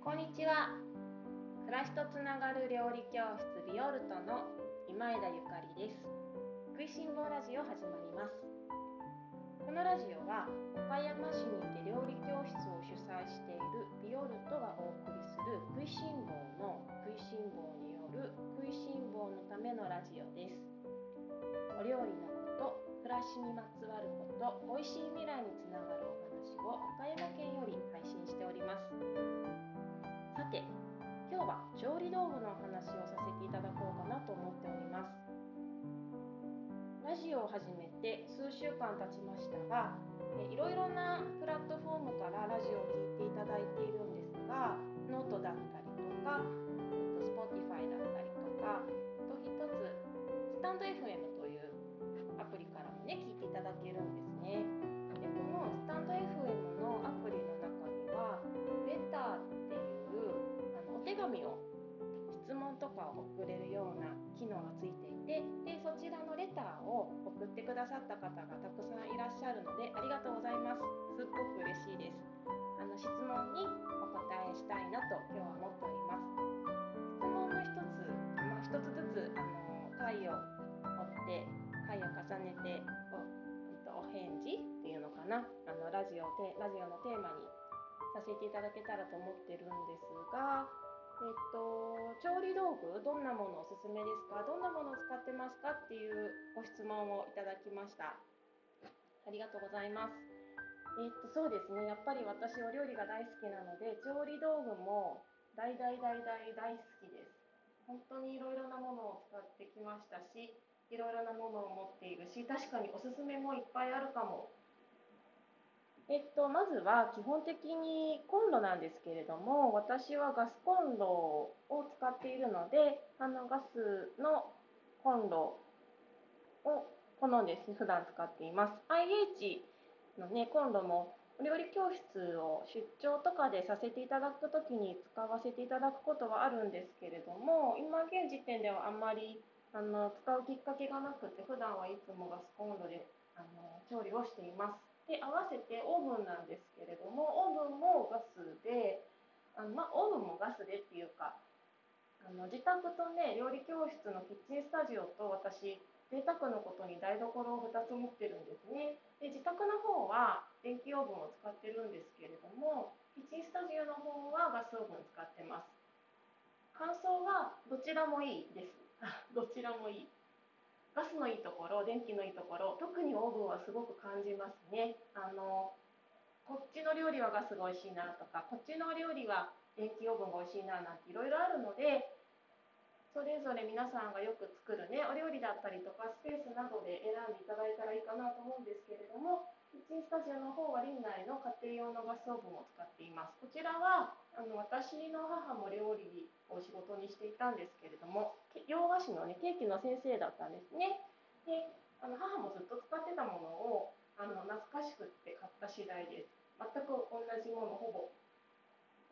こんにちは。暮らしとつながる料理教室ビオルトの今枝ゆかりです。食いしん坊ラジオ始まります。このラジオは岡山市にて料理教室を主催しているビオルトがお送りする食いしん坊の食いしん坊による食いしん坊のためのラジオです。お料理のこと暮らしにまつわること美味しい未来につながるお話を岡山県より配信してジオを始めて数週間経ちましたがいろいろなプラットフォームからラジオを聴いていただいているんですがノートだったりとか Spotify だったりとかと一つスタンド FM というアプリからもね聞いていただけるんですね。でこのスタンド FM のアプリの中にはレターっていうあのお手紙をとかを送れるような機能がついていてでそちらのレターを送ってくださった方がたくさんいらっしゃるのでありがとうございます。すっごく嬉しいです。あの質問にお答えしたいなと今日は思っております。質問の一つ、まあ、一つずつあの回を追って回を重ねておお返事っていうのかな。あのラジオでラジオのテーマにさせていただけたらと思ってるんですがえっと、調理道具どんなものおすすめですか？どんなものを使ってますか？っていうご質問をいただきました。ありがとうございます。えっとそうですね。やっぱり私お料理が大好きなので調理道具も大大大大大好きです。本当にいろいろなものを使ってきましたしいろいろなものを持っているし確かにおすすめもいっぱいあるかもえっと、まずは基本的にコンロなんですけれども、私はガスコンロを使っているので、あのガスのコンロを好んで普段使っています。IH のね、コンロもお料理教室を出張とかでさせていただくときに使わせていただくことはあるんですけれども、今現時点ではあんまりあの使うきっかけがなくて、普段はいつもガスコンロであの調理をしています。で合わせてオーブンなんですけれどもオーブンもガスであの、まあ、オーブンもガスでっていうかあの自宅とね料理教室のキッチンスタジオと私贅沢のことに台所を2つ持ってるんですね。で自宅の方は電気オーブンを使ってるんですけれどもキッチンスタジオの方はガスオーブン使ってます。感想はどちらもいいです。どちらもいい。ガスのいいところ電気のいいところ特にオーブンはすごく感じますね。あのこっちの料理はガスが美味しいなとかこっちの料理は電気オーブンが美味しいななんていろいろあるのでそれぞれ皆さんがよく作るねお料理だったりとかスペースなどで選んでいただいたらいいかなと思うんですけれどもキッチンスタジオの方は林内の家庭用のガスオーブンを使っています。こちらはあの私の母も料理を仕事にしていたんですけれども洋菓子の、ね、ケーキの先生だったんですね。であの母もずっと使ってたものをあの懐かしくって買った次第です。全く同じものほぼ。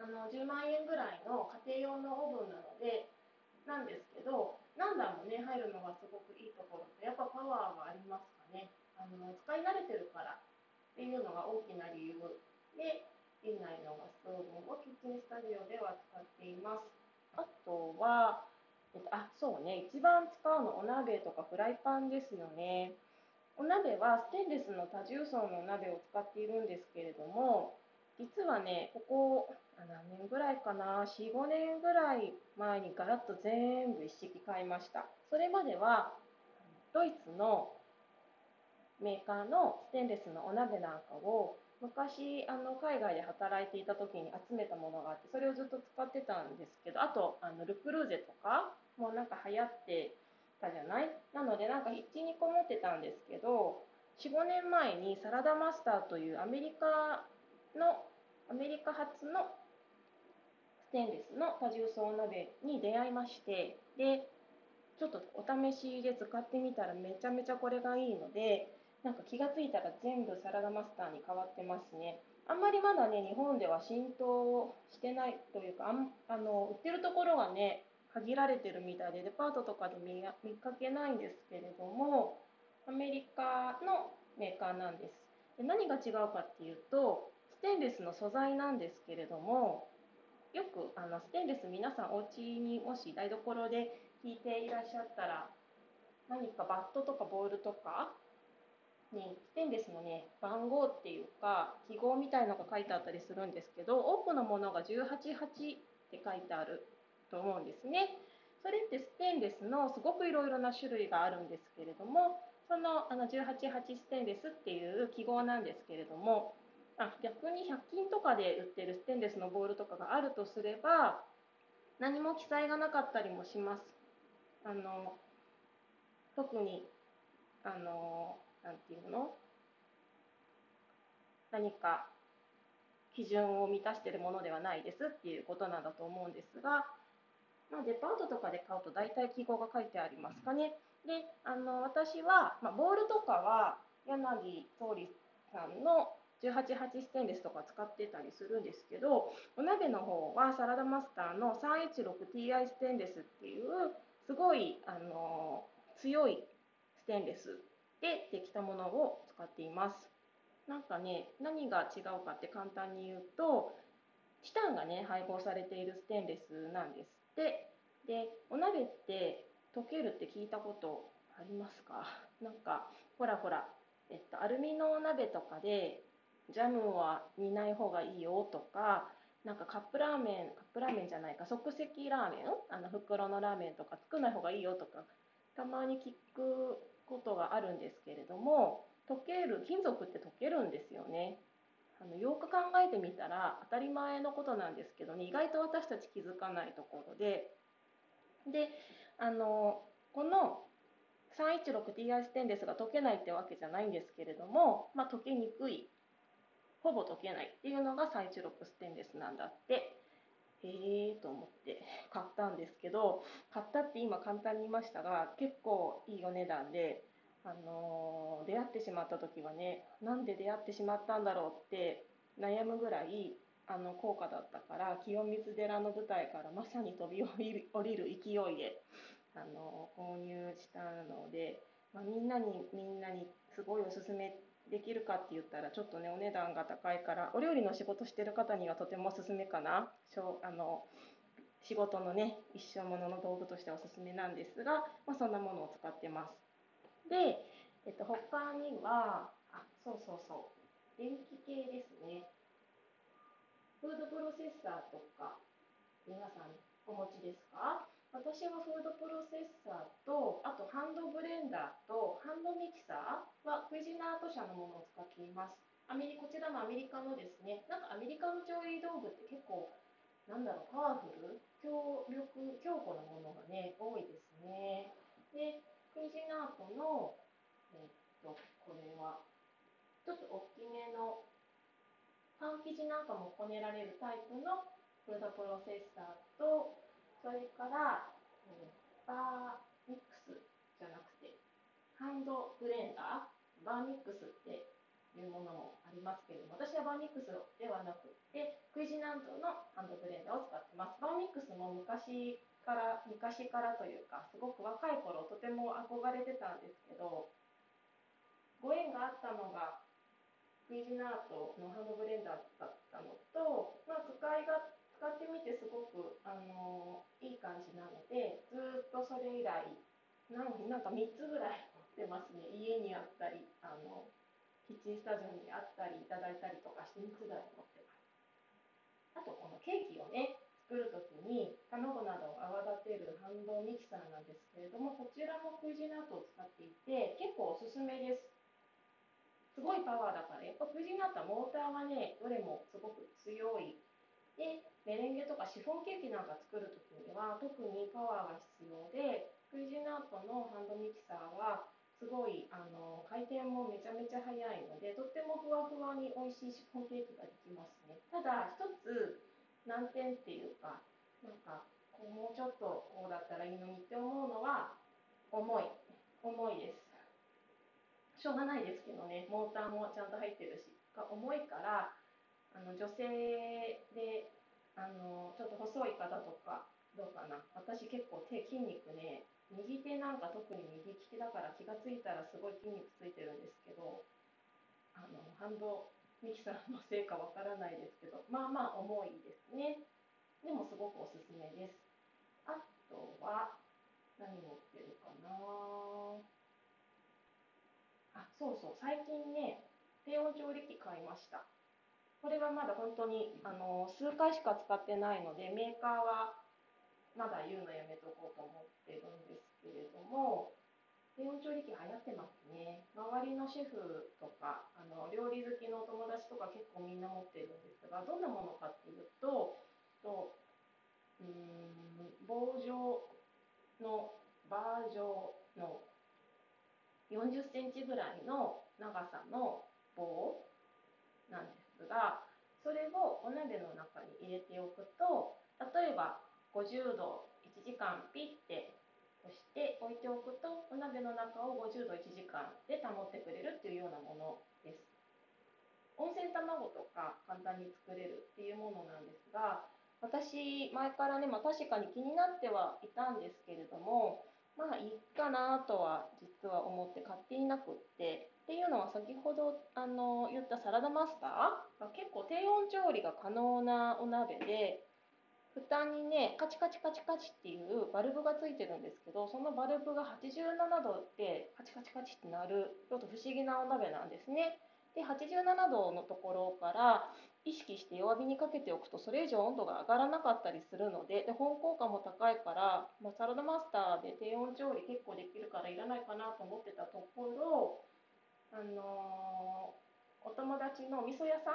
あの10万円ぐらいの家庭用のオーブンなのでなんですけど何段もね入るのがすごくいいところでやっぱパワーがありますかね。あの使い慣れてるからっていうのが大きな理由で院内のガスオーブンをキッチンスタジオでは使っていますあとはえっと、あ、そうね、一番使うのお鍋とかフライパンですよね。お鍋はステンレスの多重層のお鍋を使っているんですけれども、実はね、ここ何年ぐらいかな、4、5年ぐらい前にガラッと全部一式買いました。それまではドイツのメーカーのステンレスのお鍋なんかを昔あの海外で働いていた時に集めたものがあってそれをずっと使ってたんですけどあとあのルクルーゼとかもなんか流行ってたじゃない？なのでなんか12個持ってたんですけど45年前にサラダマスターというアメリカのアメリカ発のステンレスの多重層鍋に出会いましてでちょっとお試しで使ってみたらめちゃめちゃこれがいいのでなんか気がついたら全部サラダマスターに変わってますね。あんまりまだね、日本では浸透してないというか、あんあの売ってるところがね、限られてるみたいで、デパートとかで見かけないんですけれども、アメリカのメーカーなんです。で何が違うかっていうと、ステンレスの素材なんですけれども、よくあのステンレス皆さんお家にもし台所で引いていらっしゃったら何かバットとかボールとかにステンレスのね番号っていうか記号みたいのが書いてあったりするんですけど多くのものが188って書いてあると思うんですね。それってステンレスのすごくいろいろな種類があるんですけれどもそのあの188ステンレスっていう記号なんですけれどもあ逆に100均とかで売ってるステンレスのボールとかがあるとすれば何も記載がなかったりもします。あの特にあのなんていうの？何か基準を満たしているものではないですっていうことなんだと思うんですが、まあ、デパートとかで買うと大体記号が書いてありますかね。であの私は、まあ、ボールとかは柳総理さんの188ステンレスとか使ってたりするんですけどお鍋の方はサラダマスターの 316Ti ステンレスっていうすごいあの強いステンレスでできたものを使っています。なんかね、何が違うかって簡単に言うと、チタンがね、配合されているステンレスなんですって。で、お鍋って溶けるって聞いたことありますか？なんか、ほらほら、えっと、アルミのお鍋とかで、ジャムは煮ない方がいいよとか、なんかカップラーメン、カップラーメンじゃないか、即席ラーメン？あの袋のラーメンとか作んない方がいいよとか、たまに聞くことがあるんですけれども溶ける金属って溶けるんですよね。あのよく考えてみたら当たり前のことなんですけどね意外と私たち気づかないところで。であのこの 316Ti ステンレスが溶けないってわけじゃないんですけれども、まあ、溶けにくい。ほぼ溶けないっていうのが316ステンレスなんだって。と思って買ったんですけど買ったって今簡単に言いましたが結構いいお値段で、あの、出会ってしまった時はねなんで出会ってしまったんだろうって悩むぐらいあの高価だったから清水寺の舞台からまさに飛び降りる勢いで、あの、購入したので、まあ、みんなにみんなにすごいおすすめってできるかって言ったらちょっとねお値段が高いからお料理の仕事してる方にはとてもおすすめかな。あの仕事のね一生ものの道具としておすすめなんですが、まあ、そんなものを使ってます。で、えっと、他にはあそうそうそう。電気系ですね。フードプロセッサーとか皆さんお持ちですか？私はフードプロセッサーと、あとハンドブレンダーとハンドミキサーはクイジナート社のものを使っています。アメリこちらもアメリカのですね、なんかアメリカの調理道具って結構、なんだろう、パワフル、強力、強固なものがね、多いですね。で、クイジナートの、えっと、これは、ちょっと大きめの、パン生地なんかもこねられるタイプのフードプロセッサーと、それから、えー、バーミックスじゃなくて、ハンドブレンダー、バーミックスっていうものもありますけれども、私はバーミックスではなくて、クイジナートのハンドブレンダーを使ってます。バーミックスも昔から、昔からというか、すごく若い頃、とても憧れてたんですけど、ご縁があったのが、クイジナートのハンドブレンダーだったのと、まあ、使い勝使ってみてすごく、あのいい感じなのでずっとそれ以来なんなんか3つぐらい持ってますね。家にあったりあのキッチンスタジオにあったりいただいたりとかして3つぐらい持ってます。あとこのケーキをね作る時に卵などを泡立てるハンドミキサーなんですけれどもこちらもクイジナートを使っていて結構おすすめです。すごいパワーだからやっぱクイジナートはモーターがねどれもすごく強いでメレンゲとかシフォンケーキなんか作るときには特にパワーが必要でクイジナートのハンドミキサーはすごいあの回転もめちゃめちゃ速いのでとってもふわふわに美味しいシフォンケーキができますね。ただ一つ難点っていうかなんかこうもうちょっとこうだったらいいのにって思うのは重い。重いです。しょうがないですけどね。モーターもちゃんと入ってるし。重いからあの女性であのちょっと細い方とかどうかな。私結構手筋肉ね右手なんか特に右利きだから気が付いたらすごい筋肉ついてるんですけどあのハンドミキサーのせいかわからないですけどまあまあ重いですね。でもすごくおすすめです。あとは何持ってるかな。あそうそう。最近ね低温調理器買いました。これはまだ本当にあの数回しか使ってないのでメーカーはまだ言うのやめとこうと思ってるんですけれども低温調理器流行ってますね。周りのシェフとかあの料理好きのお友達とか結構みんな持ってるんですがどんなものかっていうととうん棒状のバー状の40センチぐらいの長さの棒なんです。がそれをお鍋の中に入れておくと例えば50度1時間ピッて押して置いておくとお鍋の中を50度1時間で保ってくれるっていうようなものです。温泉卵とか簡単に作れるっていうものなんですが私前からね、まあ、確かに気になってはいたんですけれどもまあいいかなとは実は思って買っていなくってっていうのは先ほどあの言ったサラダマスター？が結構低温調理が可能なお鍋で蓋にねカチカチカチカチっていうバルブがついてるんですけどそのバルブが87度でカチカチカチってなるちょっと不思議なお鍋なんですね。で87度のところから意識して弱火にかけておくとそれ以上温度が上がらなかったりするのでで保温効果も高いから、まあ、サラダマスターで低温調理結構できるからいらないかなと思ってたところあの、お友達の味噌屋さん？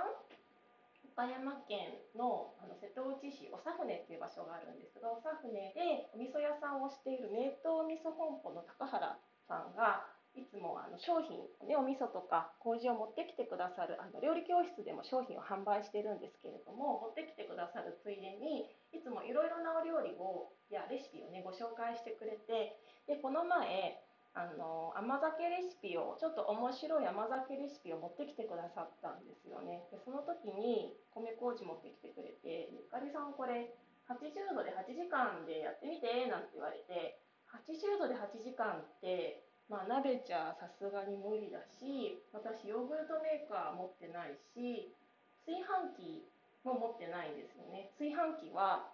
岡山県のあの瀬戸内市長船っていう場所があるんですが長船でお味噌屋さんをしている名東味噌本舗の高原さんがいつもあの商品、ね、お味噌とか麹を持ってきてくださるあの料理教室でも商品を販売してるんですけれども持ってきてくださるついでにいつもいろいろなお料理をやレシピをねご紹介してくれてでこの前あの甘酒レシピをちょっと面白い甘酒レシピを持ってきてくださったんですよね。でその時に米麹持ってきてくれて「ゆかりさんこれ80度で8時間でやってみて」なんて言われて80度で8時間ってまあ、鍋じゃさすがに無理だし私ヨーグルトメーカー持ってないし炊飯器も持ってないんですよね。炊飯器は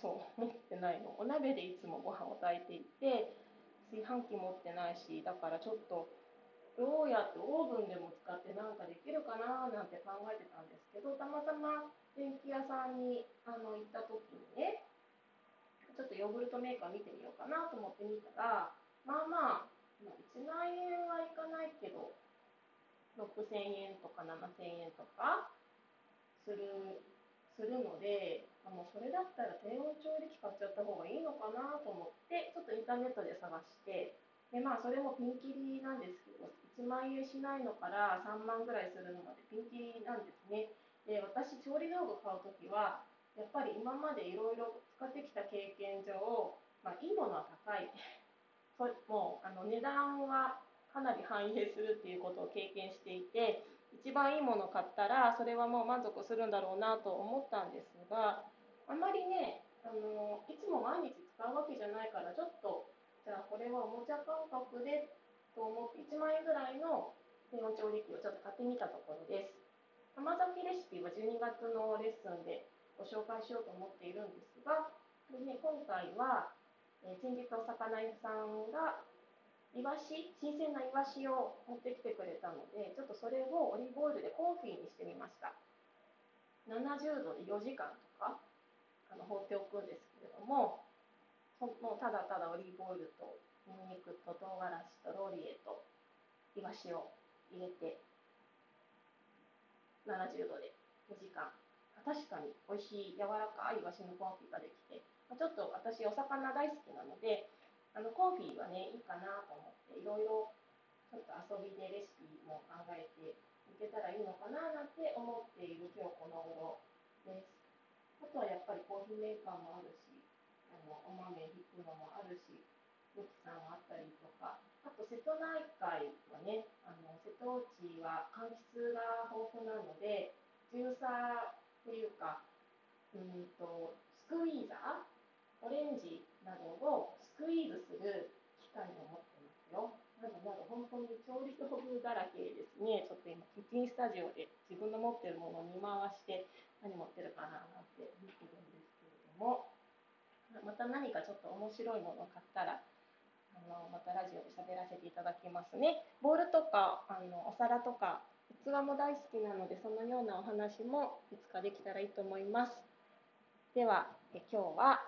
そう持ってないの。お鍋でいつもご飯を炊いていて炊飯器持ってないしだからちょっとどうやってオーブンでも使ってなんかできるかななんて考えてたんですけどたまたま電気屋さんにあの行った時にねちょっとヨーグルトメーカー見てみようかなと思って見たらまあまあ、1万円はいかないけど6000円とか7000円とかするするのであのそれだったら低温調理器買っちゃった方がいいのかなと思っターネットで探してでまあそれもピンキリなんですけど1万円しないのから3万ぐらいするのまでピンキリなんですね。で私調理道具買う時はやっぱり今までいろいろ使ってきた経験上、まあ、いいものは高い。もうあの値段はかなり反映するっていうことを経験していて一番いいものを買ったらそれはもう満足するんだろうなと思ったんですがあまりねあのいつも毎日使うわけじゃないからちょっとじゃあこれはおもちゃ感覚でと思って1万円ぐらいの低温調理器をちょっと買ってみたところです。甘酒レシピは12月のレッスンでご紹介しようと思っているんですが、ね、今回はえー、先日お魚屋さんがイワシ新鮮なイワシを持ってきてくれたのでちょっとそれをオリーブオイルでコンフィにしてみました。70度で4時間とかあの放っておくんですけれどももうただただオリーブオイルとニンニクと唐辛子とローリエとイワシを入れて70度で4時間。確かに美味しい柔らかいイワシのコンフィができてちょっと私お魚大好きなのであのコンフィはねいいかなと思っていろいろちょっと遊びでレシピも考えていけたらいいのかななんて思っている今日この頃です。あとはやっぱりコーヒーメーカーもあるしあのお豆引くのもあるし武器さんもあったりとかあと瀬戸内海はねあの瀬戸内は柑橘が豊富なのでジューサーっていうかうんとスクイーザーオレンジなどをスクイーズする機械を持ってますよ。なので本当に調理道具だらけですね。ちょっと今キッチンスタジオで自分の持ってるものを見回して何持ってるかななんて見てるんですけた何かちょっと面白いものを買ったらあのまたラジオで喋らせていただきますね。ボールとかあのお皿とか器も大好きなのでそのようなお話もいつかできたらいいと思います。ではえ今日は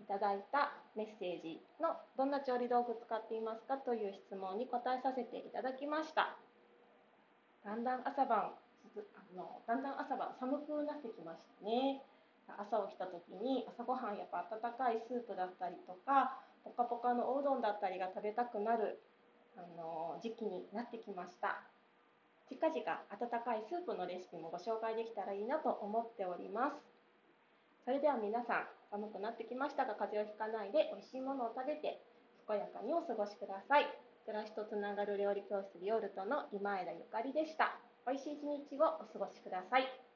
いただいたメッセージのどんな調理道具使っていますかという質問に答えさせていただきました。だんだん朝晩あのだんだん朝晩寒くなってきましたね。朝起きた時に朝ごはんやっぱ温かいスープだったりとかポカポカのおうどんだったりが食べたくなるあの時期になってきました。近々温かいスープのレシピもご紹介できたらいいなと思っております。それでは皆さん寒くなってきましたが風邪をひかないで美味しいものを食べて健やかにお過ごしください。暮らしとつながる料理教室ビオルトの今枝ゆかりでした。美味しい一日をお過ごしください。